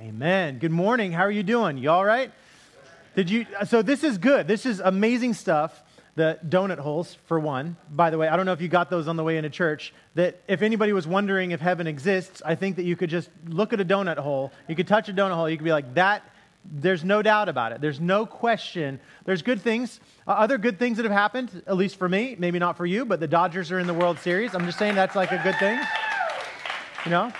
Amen. Good morning. How are you doing? You all right? Did you so this is good. This is amazing stuff. The donut holes for one. By the way, I don't know if you got those on the way into church. That if anybody was wondering if heaven exists, I think that you could just look at a donut hole. You could touch a donut hole. You could be like that there's no doubt about it. There's no question. There's good things, uh, other good things that have happened, at least for me, maybe not for you, but the Dodgers are in the World Series. I'm just saying that's like a good thing. You know?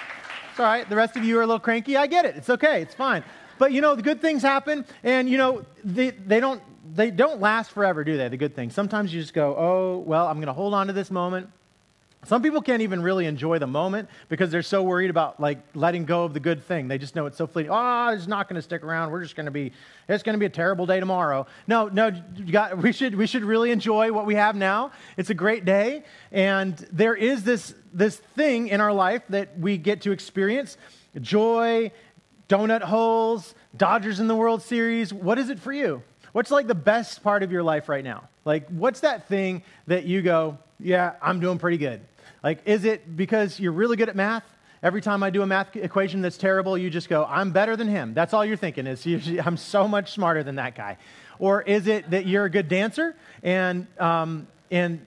It's all right. The rest of you are a little cranky. I get it. It's okay. It's fine. But you know, the good things happen, and you know, they, they don't they don't last forever, do they? The good things. Sometimes you just go, oh, well, I'm going to hold on to this moment. Some people can't even really enjoy the moment because they're so worried about like letting go of the good thing. They just know it's so fleeting. Oh, it's not going to stick around. We're just going to be. It's going to be a terrible day tomorrow. No, no. Got, we should we should really enjoy what we have now. It's a great day, and there is this this thing in our life that we get to experience: joy, donut holes, Dodgers in the World Series. What is it for you? What's like the best part of your life right now? Like, what's that thing that you go, yeah, I'm doing pretty good? Like, is it because you're really good at math? Every time I do a math equation that's terrible, you just go, I'm better than him. That's all you're thinking is, I'm so much smarter than that guy. Or is it that you're a good dancer and, um, and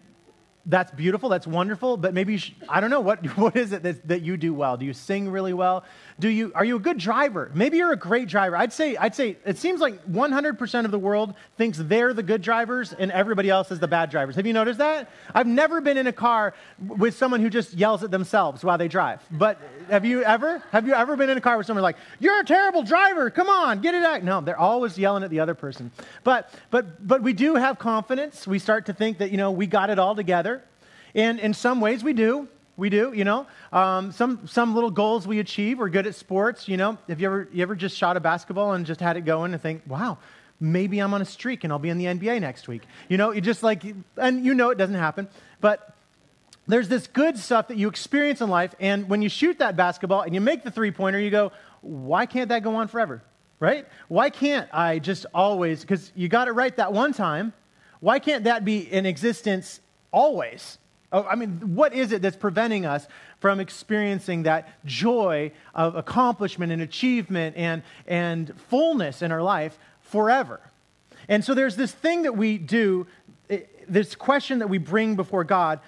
that's beautiful, that's wonderful, but maybe, should, I don't know, what, what is it that, that you do well? Do you sing really well? Do you, are you a good driver? Maybe you're a great driver. I'd say, I'd say it seems like 100% of the world thinks they're the good drivers and everybody else is the bad drivers. Have you noticed that? I've never been in a car with someone who just yells at themselves while they drive. But have you ever? Have you ever been in a car with someone like, you're a terrible driver, come on, get it out? No, they're always yelling at the other person. But, but, but we do have confidence. We start to think that, you know, we got it all together. And in some ways we do. We do, you know. Um, some some little goals we achieve. We're good at sports, you know. Have you ever you ever just shot a basketball and just had it going and think, wow, maybe I'm on a streak and I'll be in the NBA next week. You know, you just like, and you know it doesn't happen, but there's this good stuff that you experience in life, and when you shoot that basketball and you make the three pointer, you go, why can't that go on forever? Right? Why can't I just always, because you got it right that one time, why can't that be in existence always? Oh, I mean, what is it that's preventing us from experiencing that joy of accomplishment and achievement and, and fullness in our life forever? And so there's this thing that we do, eh, this question that we bring before God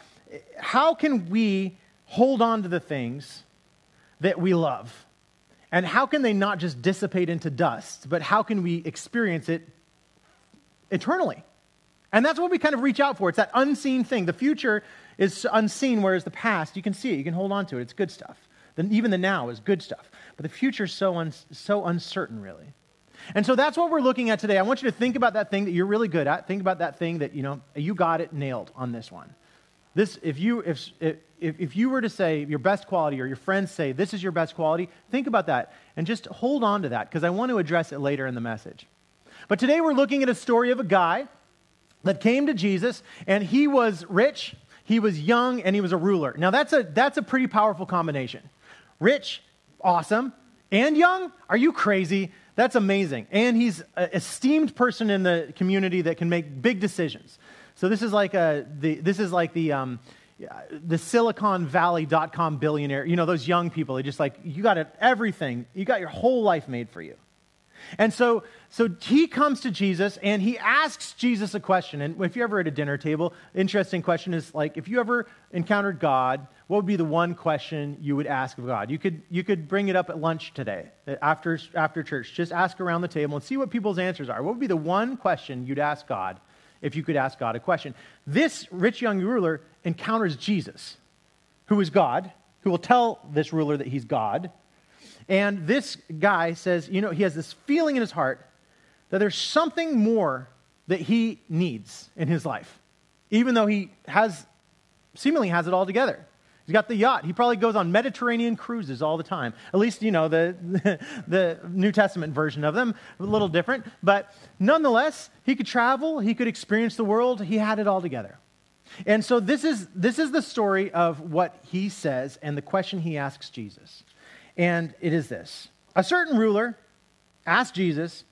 how can we hold on to the things that we love? And how can they not just dissipate into dust, but how can we experience it eternally? And that's what we kind of reach out for. It's that unseen thing. The future is unseen, whereas the past, you can see it, you can hold on to it. It's good stuff. Then even the now is good stuff. But the future is so, un- so uncertain, really. And so that's what we're looking at today. I want you to think about that thing that you're really good at. Think about that thing that, you know, you got it nailed on this one. This, if you, if, if, if you were to say your best quality or your friends say this is your best quality, think about that and just hold on to that because I want to address it later in the message. But today we're looking at a story of a guy that came to Jesus and he was rich he was young and he was a ruler. Now, that's a, that's a pretty powerful combination. Rich, awesome, and young? Are you crazy? That's amazing. And he's an esteemed person in the community that can make big decisions. So this is like, a, the, this is like the, um, the Silicon Valley.com billionaire. You know, those young people, they just like, you got it, everything. You got your whole life made for you. And so, so he comes to Jesus and he asks Jesus a question. And if you're ever at a dinner table, interesting question is like, if you ever encountered God, what would be the one question you would ask of God? You could, you could bring it up at lunch today, after, after church. Just ask around the table and see what people's answers are. What would be the one question you'd ask God if you could ask God a question? This rich young ruler encounters Jesus, who is God, who will tell this ruler that he's God. And this guy says, you know, he has this feeling in his heart that there's something more that he needs in his life, even though he has, seemingly has it all together. He's got the yacht. He probably goes on Mediterranean cruises all the time. At least, you know, the, the New Testament version of them, a little different. But nonetheless, he could travel, he could experience the world, he had it all together. And so this is, this is the story of what he says and the question he asks Jesus. And it is this A certain ruler asked Jesus,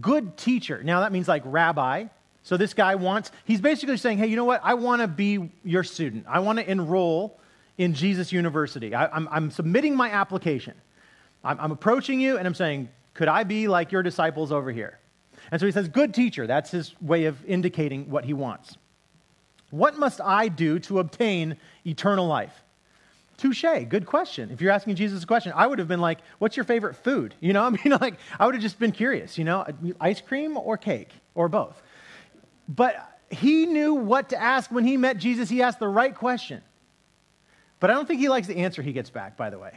Good teacher. Now that means like rabbi. So this guy wants, he's basically saying, Hey, you know what? I want to be your student. I want to enroll in Jesus University. I, am I'm submitting my application. I'm, I'm approaching you and I'm saying, Could I be like your disciples over here? And so he says, Good teacher. That's his way of indicating what he wants. What must I do to obtain eternal life? Touche, good question. If you're asking Jesus a question, I would have been like, What's your favorite food? You know, I mean, like, I would have just been curious, you know, ice cream or cake or both. But he knew what to ask when he met Jesus. He asked the right question. But I don't think he likes the answer he gets back, by the way.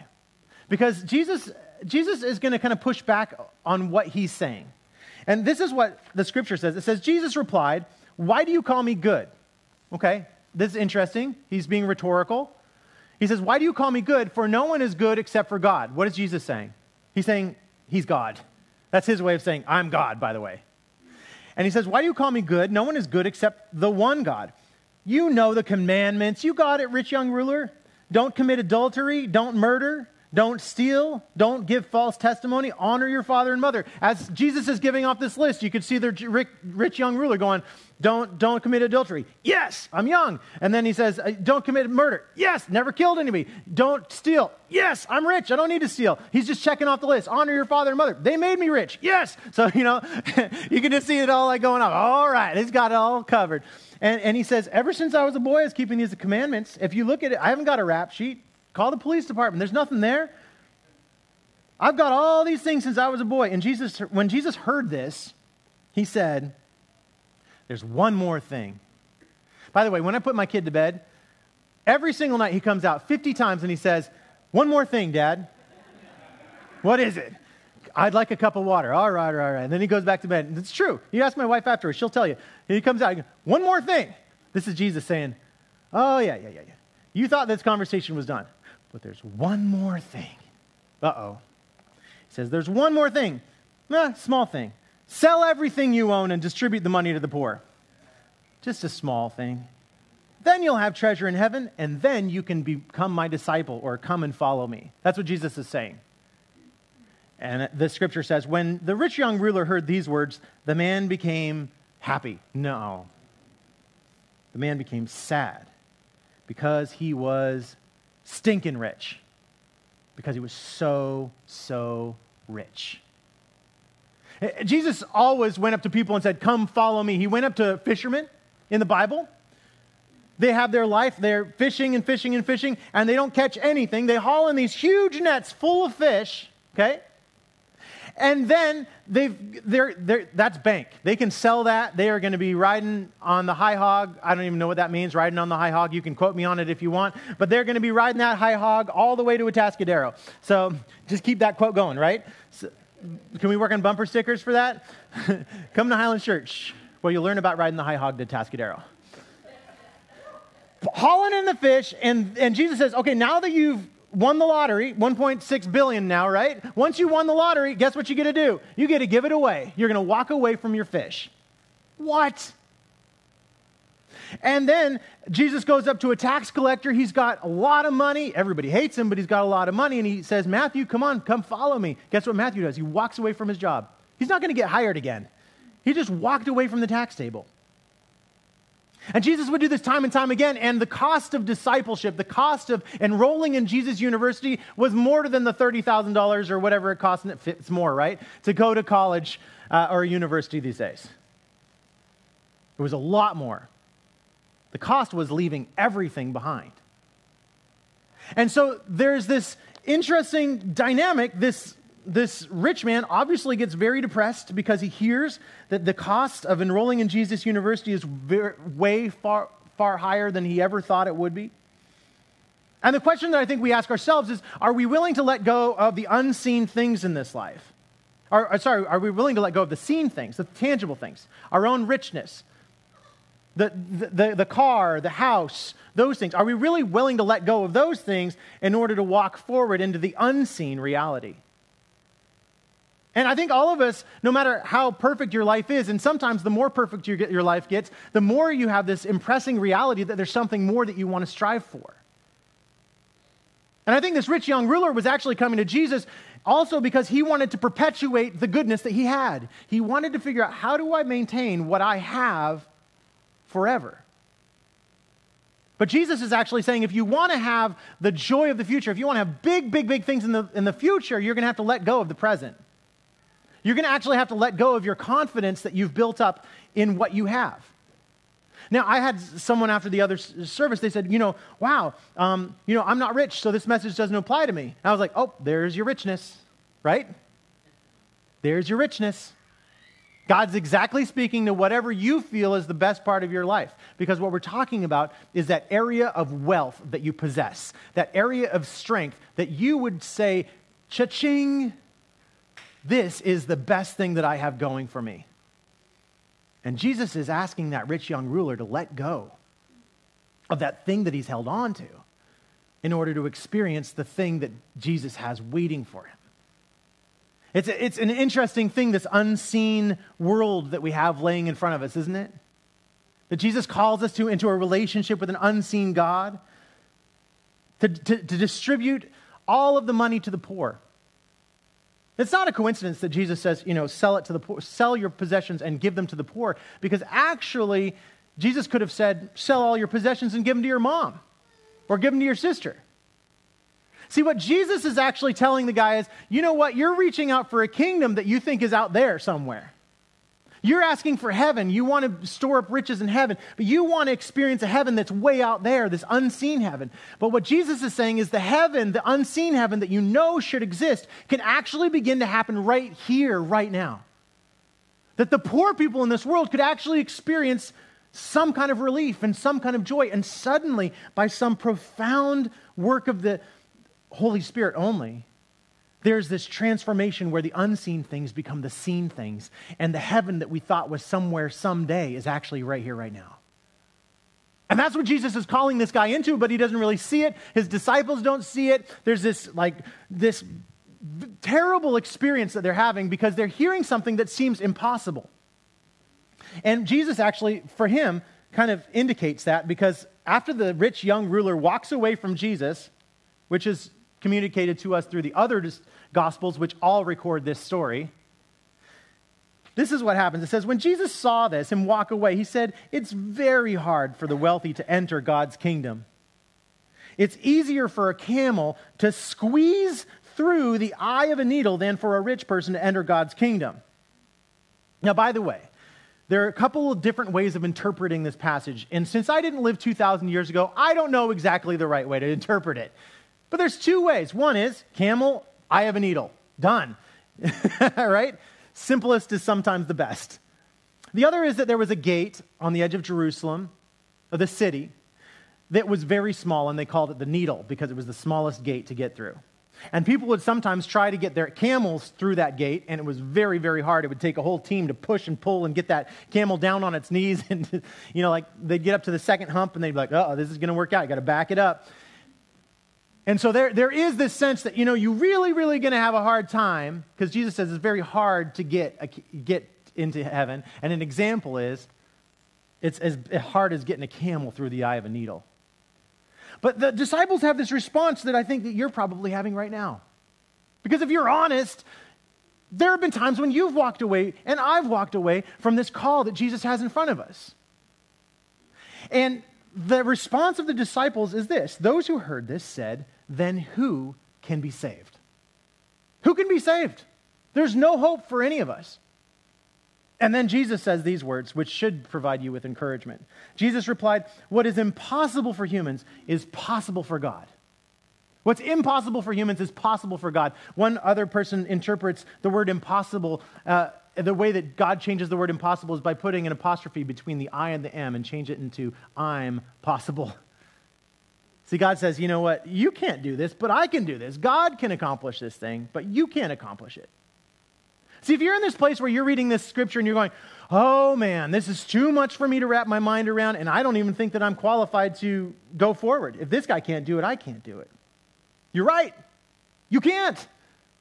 Because Jesus, Jesus is going to kind of push back on what he's saying. And this is what the scripture says it says, Jesus replied, Why do you call me good? Okay, this is interesting. He's being rhetorical. He says, Why do you call me good? For no one is good except for God. What is Jesus saying? He's saying, He's God. That's his way of saying, I'm God, by the way. And he says, Why do you call me good? No one is good except the one God. You know the commandments. You got it, rich young ruler. Don't commit adultery. Don't murder. Don't steal. Don't give false testimony. Honor your father and mother. As Jesus is giving off this list, you could see the rich young ruler going, don't, don't commit adultery. Yes, I'm young. And then he says, uh, Don't commit murder. Yes, never killed anybody. Don't steal. Yes, I'm rich. I don't need to steal. He's just checking off the list. Honor your father and mother. They made me rich. Yes. So, you know, you can just see it all like going on. All right, he's got it all covered. And, and he says, Ever since I was a boy, I was keeping these commandments. If you look at it, I haven't got a rap sheet. Call the police department. There's nothing there. I've got all these things since I was a boy. And Jesus, when Jesus heard this, he said, there's one more thing. By the way, when I put my kid to bed, every single night he comes out 50 times and he says, One more thing, Dad. what is it? I'd like a cup of water. All right, all right, all right. And then he goes back to bed. And It's true. You ask my wife afterwards, she'll tell you. And he comes out, one more thing. This is Jesus saying, Oh, yeah, yeah, yeah, yeah. You thought this conversation was done, but there's one more thing. Uh oh. He says, There's one more thing. Eh, small thing. Sell everything you own and distribute the money to the poor. Just a small thing. Then you'll have treasure in heaven, and then you can become my disciple or come and follow me. That's what Jesus is saying. And the scripture says, when the rich young ruler heard these words, the man became happy. No. The man became sad because he was stinking rich, because he was so, so rich. Eh, Jesus always went up to people and said, Come follow me. He went up to fishermen in the Bible. They have their life, they're fishing and fishing and fishing, and they don't catch anything. They haul in these huge nets full of fish, okay? And then they've, they're, they're, that's bank. They can sell that. They are going to be riding on the high hog. I don't even know what that means, riding on the high hog. You can quote me on it if you want. But they're going to be riding that high hog all the way to Atascadero. So just keep that quote going, right? So, can we work on bumper stickers for that? Come to Highland Church, where you'll learn about riding the high hog to Atascadero Hauling in the fish, and, and Jesus says, okay, now that you've won the lottery, 1.6 billion now, right? Once you won the lottery, guess what you get to do? You get to give it away. You're going to walk away from your fish. What? And then Jesus goes up to a tax collector. He's got a lot of money. Everybody hates him, but he's got a lot of money. And he says, Matthew, come on, come follow me. Guess what Matthew does? He walks away from his job. He's not going to get hired again. He just walked away from the tax table. And Jesus would do this time and time again. And the cost of discipleship, the cost of enrolling in Jesus University was more than the $30,000 or whatever it costs, and it fits more, right? To go to college uh, or university these days. It was a lot more. The cost was leaving everything behind. And so there's this interesting dynamic. This, this rich man obviously gets very depressed because he hears that the cost of enrolling in Jesus University is very, way far, far higher than he ever thought it would be. And the question that I think we ask ourselves is are we willing to let go of the unseen things in this life? Or, uh, sorry, are we willing to let go of the seen things, the tangible things, our own richness, the, the, the car, the house, those things? Are we really willing to let go of those things in order to walk forward into the unseen reality? And I think all of us, no matter how perfect your life is, and sometimes the more perfect your, your life gets, the more you have this impressing reality that there's something more that you want to strive for. And I think this rich young ruler was actually coming to Jesus also because he wanted to perpetuate the goodness that he had. He wanted to figure out how do I maintain what I have forever. But Jesus is actually saying if you want to have the joy of the future, if you want to have big, big, big things in the, in the future, you're going to have to let go of the present. You're going to actually have to let go of your confidence that you've built up in what you have. Now, I had someone after the other service, they said, you know, wow, um, you know, I'm not rich, so this message doesn't apply to me. And I was like, oh, there's your richness, right? There's your richness. God's exactly speaking to whatever you feel is the best part of your life. Because what we're talking about is that area of wealth that you possess, that area of strength that you would say, cha-ching, this is the best thing that I have going for me. And Jesus is asking that rich young ruler to let go of that thing that he's held on to in order to experience the thing that Jesus has waiting for him. It's, a, it's an interesting thing, this unseen world that we have laying in front of us, isn't it? That Jesus calls us to into a relationship with an unseen God, to, to, to distribute all of the money to the poor. It's not a coincidence that Jesus says, you know, sell it to the poor, sell your possessions and give them to the poor, because actually, Jesus could have said, sell all your possessions and give them to your mom or give them to your sister. See, what Jesus is actually telling the guy is, you know what? You're reaching out for a kingdom that you think is out there somewhere. You're asking for heaven. You want to store up riches in heaven, but you want to experience a heaven that's way out there, this unseen heaven. But what Jesus is saying is the heaven, the unseen heaven that you know should exist, can actually begin to happen right here, right now. That the poor people in this world could actually experience some kind of relief and some kind of joy. And suddenly, by some profound work of the Holy Spirit only, there's this transformation where the unseen things become the seen things. And the heaven that we thought was somewhere someday is actually right here, right now. And that's what Jesus is calling this guy into, but he doesn't really see it. His disciples don't see it. There's this, like, this terrible experience that they're having because they're hearing something that seems impossible. And Jesus actually, for him, kind of indicates that because after the rich young ruler walks away from Jesus, which is communicated to us through the other Gospels, which all record this story. This is what happens. It says, When Jesus saw this and walk away, he said, It's very hard for the wealthy to enter God's kingdom. It's easier for a camel to squeeze through the eye of a needle than for a rich person to enter God's kingdom. Now, by the way, there are a couple of different ways of interpreting this passage. And since I didn't live 2,000 years ago, I don't know exactly the right way to interpret it. But there's two ways. One is camel, I have a needle. Done. right? Simplest is sometimes the best. The other is that there was a gate on the edge of Jerusalem, of the city, that was very small, and they called it the needle because it was the smallest gate to get through. And people would sometimes try to get their camels through that gate, and it was very, very hard. It would take a whole team to push and pull and get that camel down on its knees. And, you know, like they'd get up to the second hump and they'd be like, oh, this is going to work out. You got to back it up. And so there, there is this sense that, you know, you're really, really going to have a hard time because Jesus says it's very hard to get, uh, a, get into heaven. And an example is it's as hard as getting a camel through the eye of a needle. But the disciples have this response that I think that you're probably having right now. Because if you're honest, there have been times when you've walked away and I've walked away from this call that Jesus has in front of us. And the response of the disciples is this those who heard this said, then who can be saved? Who can be saved? There's no hope for any of us. And then Jesus says these words, which should provide you with encouragement. Jesus replied, What is impossible for humans is possible for God. What's impossible for humans is possible for God. One other person interprets the word impossible. Uh, the way that God changes the word impossible is by putting an apostrophe between the I and the M and change it into I'm possible. See, God says, you know what? You can't do this, but I can do this. God can accomplish this thing, but you can't accomplish it. See, if you're in this place where you're reading this scripture and you're going, oh man, this is too much for me to wrap my mind around, and I don't even think that I'm qualified to go forward. If this guy can't do it, I can't do it. You're right. You can't.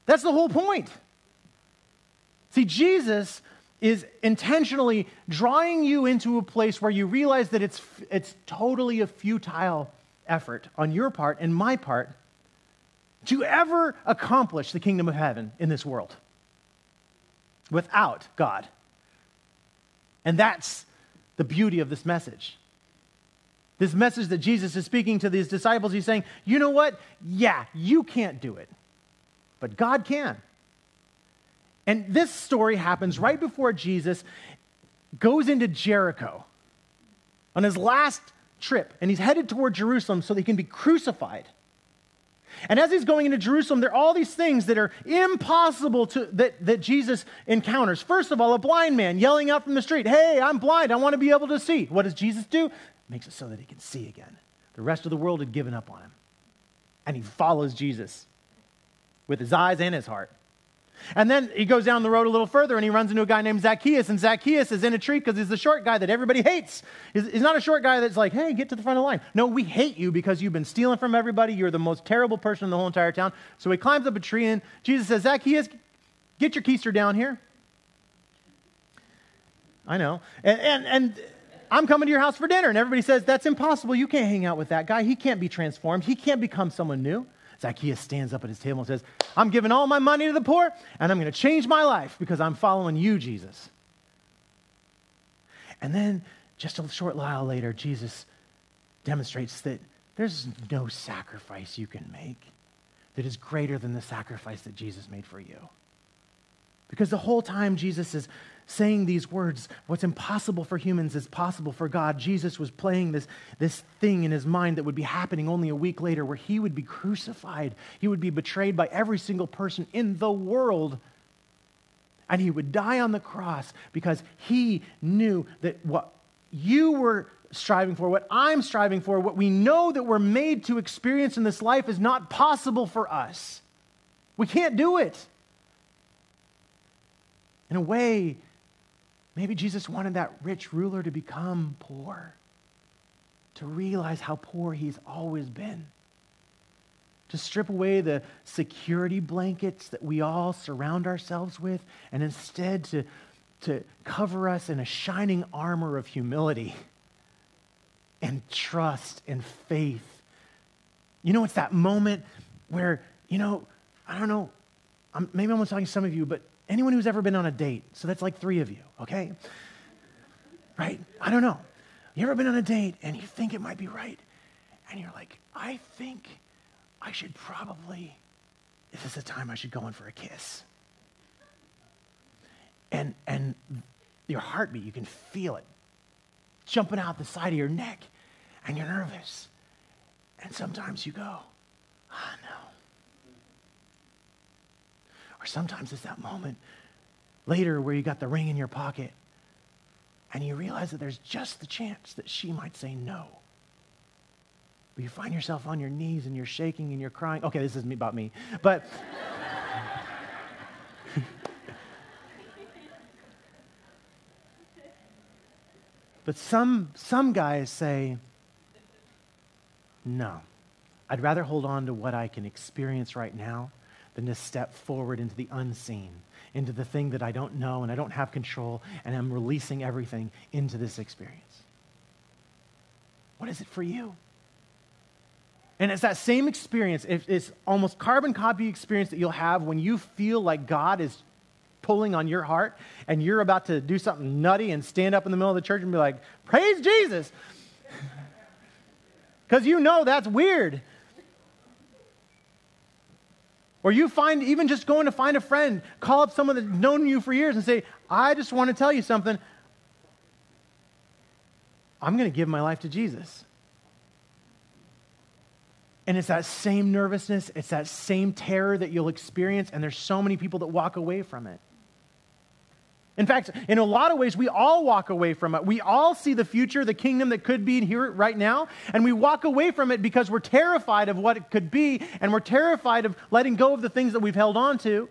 That's the whole point. See, Jesus is intentionally drawing you into a place where you realize that it's, it's totally a futile effort on your part and my part to ever accomplish the kingdom of heaven in this world without God. And that's the beauty of this message. This message that Jesus is speaking to these disciples, he's saying, you know what? Yeah, you can't do it, but God can. And this story happens right before Jesus goes into Jericho on his last trip, and he's headed toward Jerusalem so that he can be crucified. And as he's going into Jerusalem, there are all these things that are impossible to, that, that Jesus encounters. First of all, a blind man yelling out from the street, Hey, I'm blind. I want to be able to see. What does Jesus do? Makes it so that he can see again. The rest of the world had given up on him. And he follows Jesus with his eyes and his heart. And then he goes down the road a little further and he runs into a guy named Zacchaeus. And Zacchaeus is in a tree because he's the short guy that everybody hates. He's, he's, not a short guy that's like, hey, get to the front of the line. No, we hate you because you've been stealing from everybody. You're the most terrible person in the whole entire town. So he climbs up a tree and Jesus says, Zacchaeus, get your keister down here. I know. And, and, and I'm coming to your house for dinner. And everybody says, that's impossible. You can't hang out with that guy. He can't be transformed. He can't become someone new. Zacchaeus stands up at his table and says, I'm giving all my money to the poor, and I'm going to change my life because I'm following you, Jesus. And then, just a short while later, Jesus demonstrates that there's no sacrifice you can make that is greater than the sacrifice that Jesus made for you. Because the whole time Jesus is saying these words, what's impossible for humans is possible for God. Jesus was playing this, this thing in his mind that would be happening only a week later, where he would be crucified. He would be betrayed by every single person in the world. And he would die on the cross because he knew that what you were striving for, what I'm striving for, what we know that we're made to experience in this life is not possible for us. We can't do it. In a way, Maybe Jesus wanted that rich ruler to become poor, to realize how poor he's always been, to strip away the security blankets that we all surround ourselves with, and instead to, to cover us in a shining armor of humility and trust and faith. You know, it's that moment where, you know, I don't know, I'm, maybe I'm talking to some of you, but Anyone who's ever been on a date, so that's like three of you, okay? Right? I don't know. You ever been on a date and you think it might be right, and you're like, I think I should probably, if this is the time I should go in for a kiss. And, and your heartbeat, you can feel it jumping out the side of your neck, and you're nervous. And sometimes you go, oh no. Or sometimes it's that moment later where you got the ring in your pocket and you realize that there's just the chance that she might say no. But you find yourself on your knees and you're shaking and you're crying. Okay, this isn't about me, but. but some, some guys say, no, I'd rather hold on to what I can experience right now than to step forward into the unseen, into the thing that I don't know and I don't have control, and I'm releasing everything into this experience. What is it for you? And it's that same experience, it's almost carbon copy experience that you'll have when you feel like God is pulling on your heart and you're about to do something nutty and stand up in the middle of the church and be like, Praise Jesus! Because you know that's weird. Or you find, even just going to find a friend, call up someone that's known you for years and say, I just want to tell you something. I'm going to give my life to Jesus. And it's that same nervousness, it's that same terror that you'll experience, and there's so many people that walk away from it. In fact, in a lot of ways, we all walk away from it. We all see the future, the kingdom that could be here right now, and we walk away from it because we're terrified of what it could be, and we're terrified of letting go of the things that we've held on to.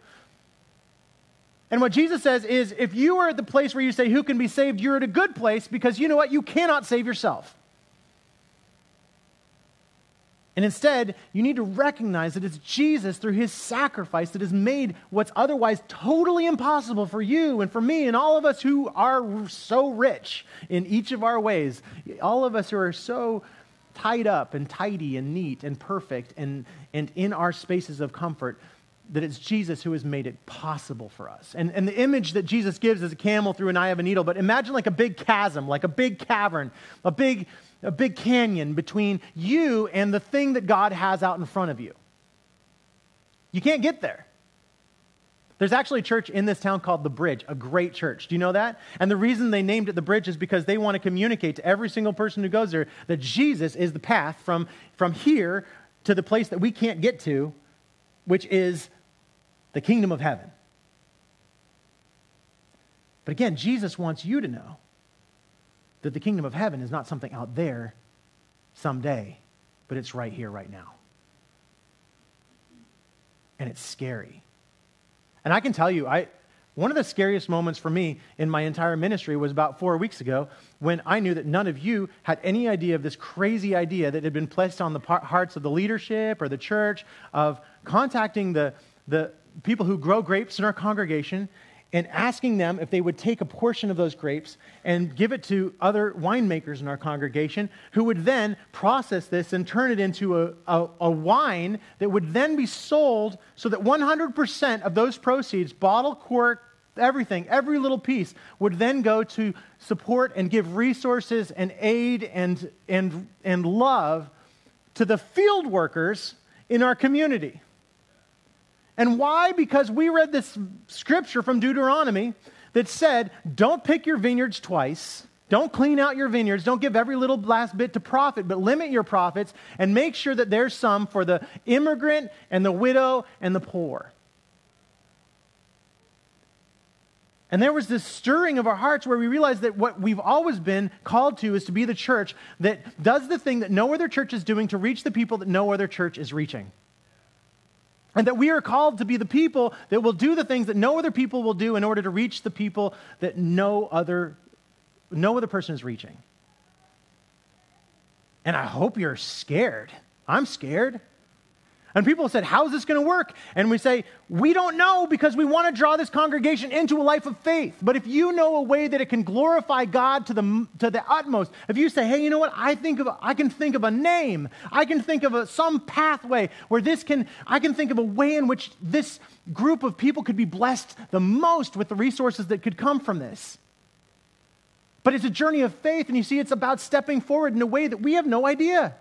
And what Jesus says is if you are at the place where you say, Who can be saved? you're at a good place because you know what? You cannot save yourself. And instead, you need to recognize that it's Jesus through his sacrifice that has made what's otherwise totally impossible for you and for me and all of us who are so rich in each of our ways. All of us who are so tied up and tidy and neat and perfect and, and in our spaces of comfort. that it's Jesus who has made it possible for us. And, and the image that Jesus gives is a camel through an eye of a needle, but imagine like a big chasm, like a big cavern, a big, a big canyon between you and the thing that God has out in front of you. You can't get there. There's actually a church in this town called The Bridge, a great church. Do you know that? And the reason they named it The Bridge is because they want to communicate to every single person who goes there that Jesus is the path from, from here to the place that we can't get to, which is the kingdom of heaven. But again, Jesus wants you to know that the kingdom of heaven is not something out there someday, but it's right here, right now. And it's scary. And I can tell you, I, one of the scariest moments for me in my entire ministry was about four weeks ago when I knew that none of you had any idea of this crazy idea that had been placed on the hearts of the leadership or the church of contacting the, the people who grow grapes in our congregation and asking them if they would take a portion of those grapes and give it to other winemakers in our congregation who would then process this and turn it into a, a, a, wine that would then be sold so that 100% of those proceeds, bottle, cork, everything, every little piece, would then go to support and give resources and aid and, and, and love to the field workers in our community. And why? Because we read this scripture from Deuteronomy that said, don't pick your vineyards twice. Don't clean out your vineyards. Don't give every little last bit to profit, but limit your profits and make sure that there's some for the immigrant and the widow and the poor. And there was this stirring of our hearts where we realized that what we've always been called to is to be the church that does the thing that no other church is doing to reach the people that no other church is reaching. And that we are called to be the people that will do the things that no other people will do in order to reach the people that no other, no other person is reaching. And I hope you're scared. I'm scared. And people said, How's this going to work? And we say, We don't know because we want to draw this congregation into a life of faith. But if you know a way that it can glorify God to the, to the utmost, if you say, Hey, you know what? I, think of, I can think of a name, I can think of a, some pathway where this can, I can think of a way in which this group of people could be blessed the most with the resources that could come from this. But it's a journey of faith, and you see, it's about stepping forward in a way that we have no idea.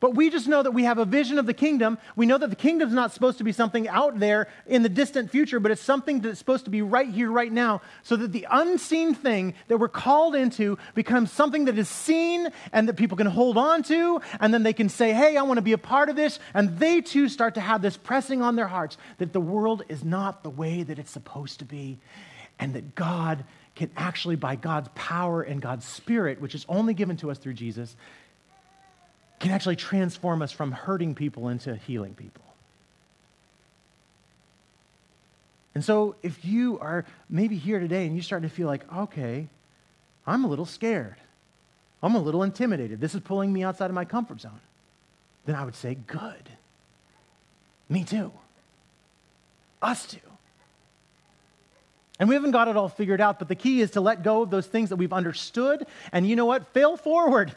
But we just know that we have a vision of the kingdom. We know that the kingdom's not supposed to be something out there in the distant future, but it's something that's supposed to be right here, right now, so that the unseen thing that we're called into becomes something that is seen and that people can hold on to, and then they can say, Hey, I want to be a part of this. And they too start to have this pressing on their hearts that the world is not the way that it's supposed to be, and that God can actually, by God's power and God's Spirit, which is only given to us through Jesus, can actually transform us from hurting people into healing people. And so, if you are maybe here today and you're starting to feel like, okay, I'm a little scared, I'm a little intimidated, this is pulling me outside of my comfort zone, then I would say, good. Me too. Us too. And we haven't got it all figured out, but the key is to let go of those things that we've understood and you know what? Fail forward.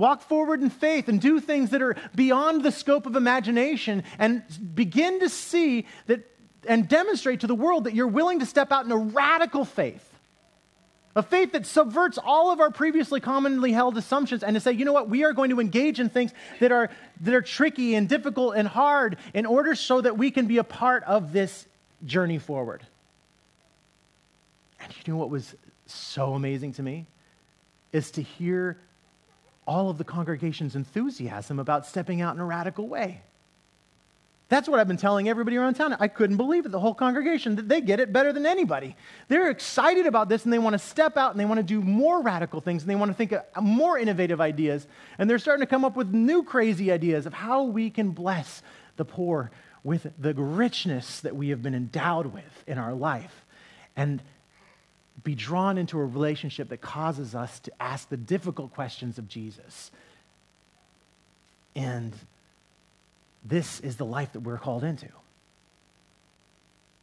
Walk forward in faith and do things that are beyond the scope of imagination and begin to see that and demonstrate to the world that you're willing to step out in a radical faith. A faith that subverts all of our previously commonly held assumptions and to say, you know what, we are going to engage in things that are, that are tricky and difficult and hard in order so that we can be a part of this journey forward. And you know what was so amazing to me? Is to hear all of the congregation's enthusiasm about stepping out in a radical way. That's what I've been telling everybody around town. I couldn't believe it. The whole congregation, that they get it better than anybody. They're excited about this and they want to step out and they want to do more radical things and they want to think of uh, more innovative ideas. And they're starting to come up with new crazy ideas of how we can bless the poor with the richness that we have been endowed with in our life. And be drawn into a relationship that causes us to ask the difficult questions of Jesus. And this is the life that we're called into.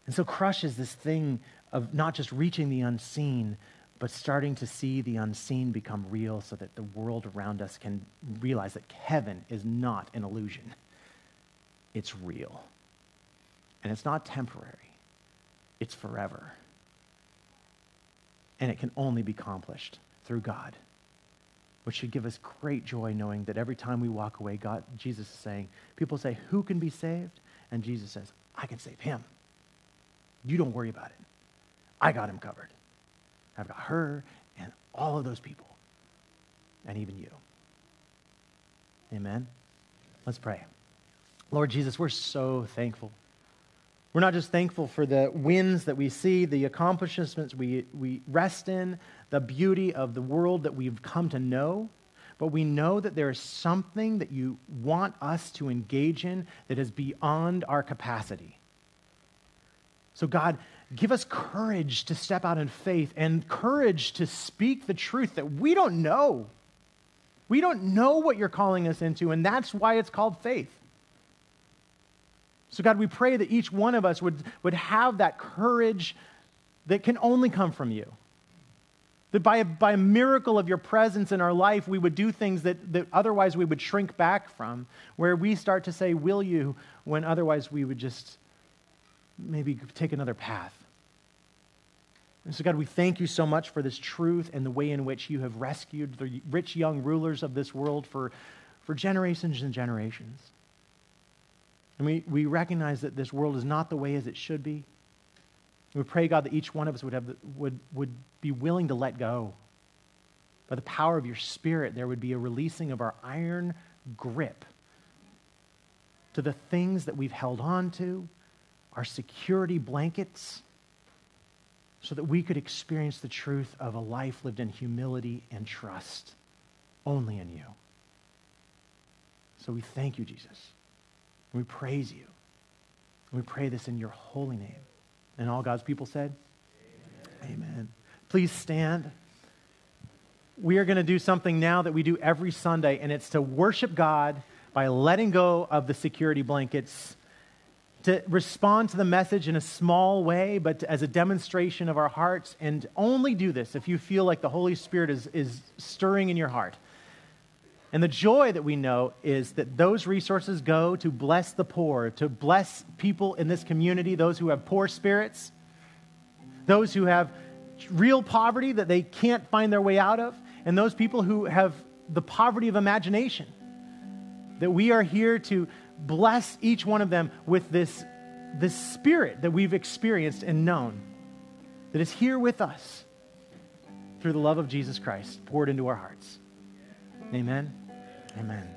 And so, crush is this thing of not just reaching the unseen, but starting to see the unseen become real so that the world around us can realize that heaven is not an illusion, it's real. And it's not temporary, it's forever. And it can only be accomplished through God, which should give us great joy knowing that every time we walk away, God, Jesus is saying, people say, Who can be saved? And Jesus says, I can save him. You don't worry about it. I got him covered. I've got her and all of those people, and even you. Amen. Let's pray. Lord Jesus, we're so thankful. We're not just thankful for the wins that we see, the accomplishments we, we rest in, the beauty of the world that we've come to know, but we know that there is something that you want us to engage in that is beyond our capacity. So, God, give us courage to step out in faith and courage to speak the truth that we don't know. We don't know what you're calling us into, and that's why it's called faith. So, God, we pray that each one of us would, would have that courage that can only come from you. That by a, by a miracle of your presence in our life, we would do things that, that otherwise we would shrink back from, where we start to say, Will you, when otherwise we would just maybe take another path. And so, God, we thank you so much for this truth and the way in which you have rescued the rich young rulers of this world for, for generations and generations. And we, we recognize that this world is not the way as it should be. We pray, God, that each one of us would, have the, would, would be willing to let go. By the power of your Spirit, there would be a releasing of our iron grip to the things that we've held on to, our security blankets, so that we could experience the truth of a life lived in humility and trust only in you. So we thank you, Jesus. We praise you. We pray this in your holy name. And all God's people said, Amen. Amen. Please stand. We are going to do something now that we do every Sunday, and it's to worship God by letting go of the security blankets, to respond to the message in a small way, but as a demonstration of our hearts. And only do this if you feel like the Holy Spirit is, is stirring in your heart. And the joy that we know is that those resources go to bless the poor, to bless people in this community, those who have poor spirits, those who have real poverty that they can't find their way out of, and those people who have the poverty of imagination. That we are here to bless each one of them with this, this spirit that we've experienced and known, that is here with us through the love of Jesus Christ poured into our hearts. Amen. Amen.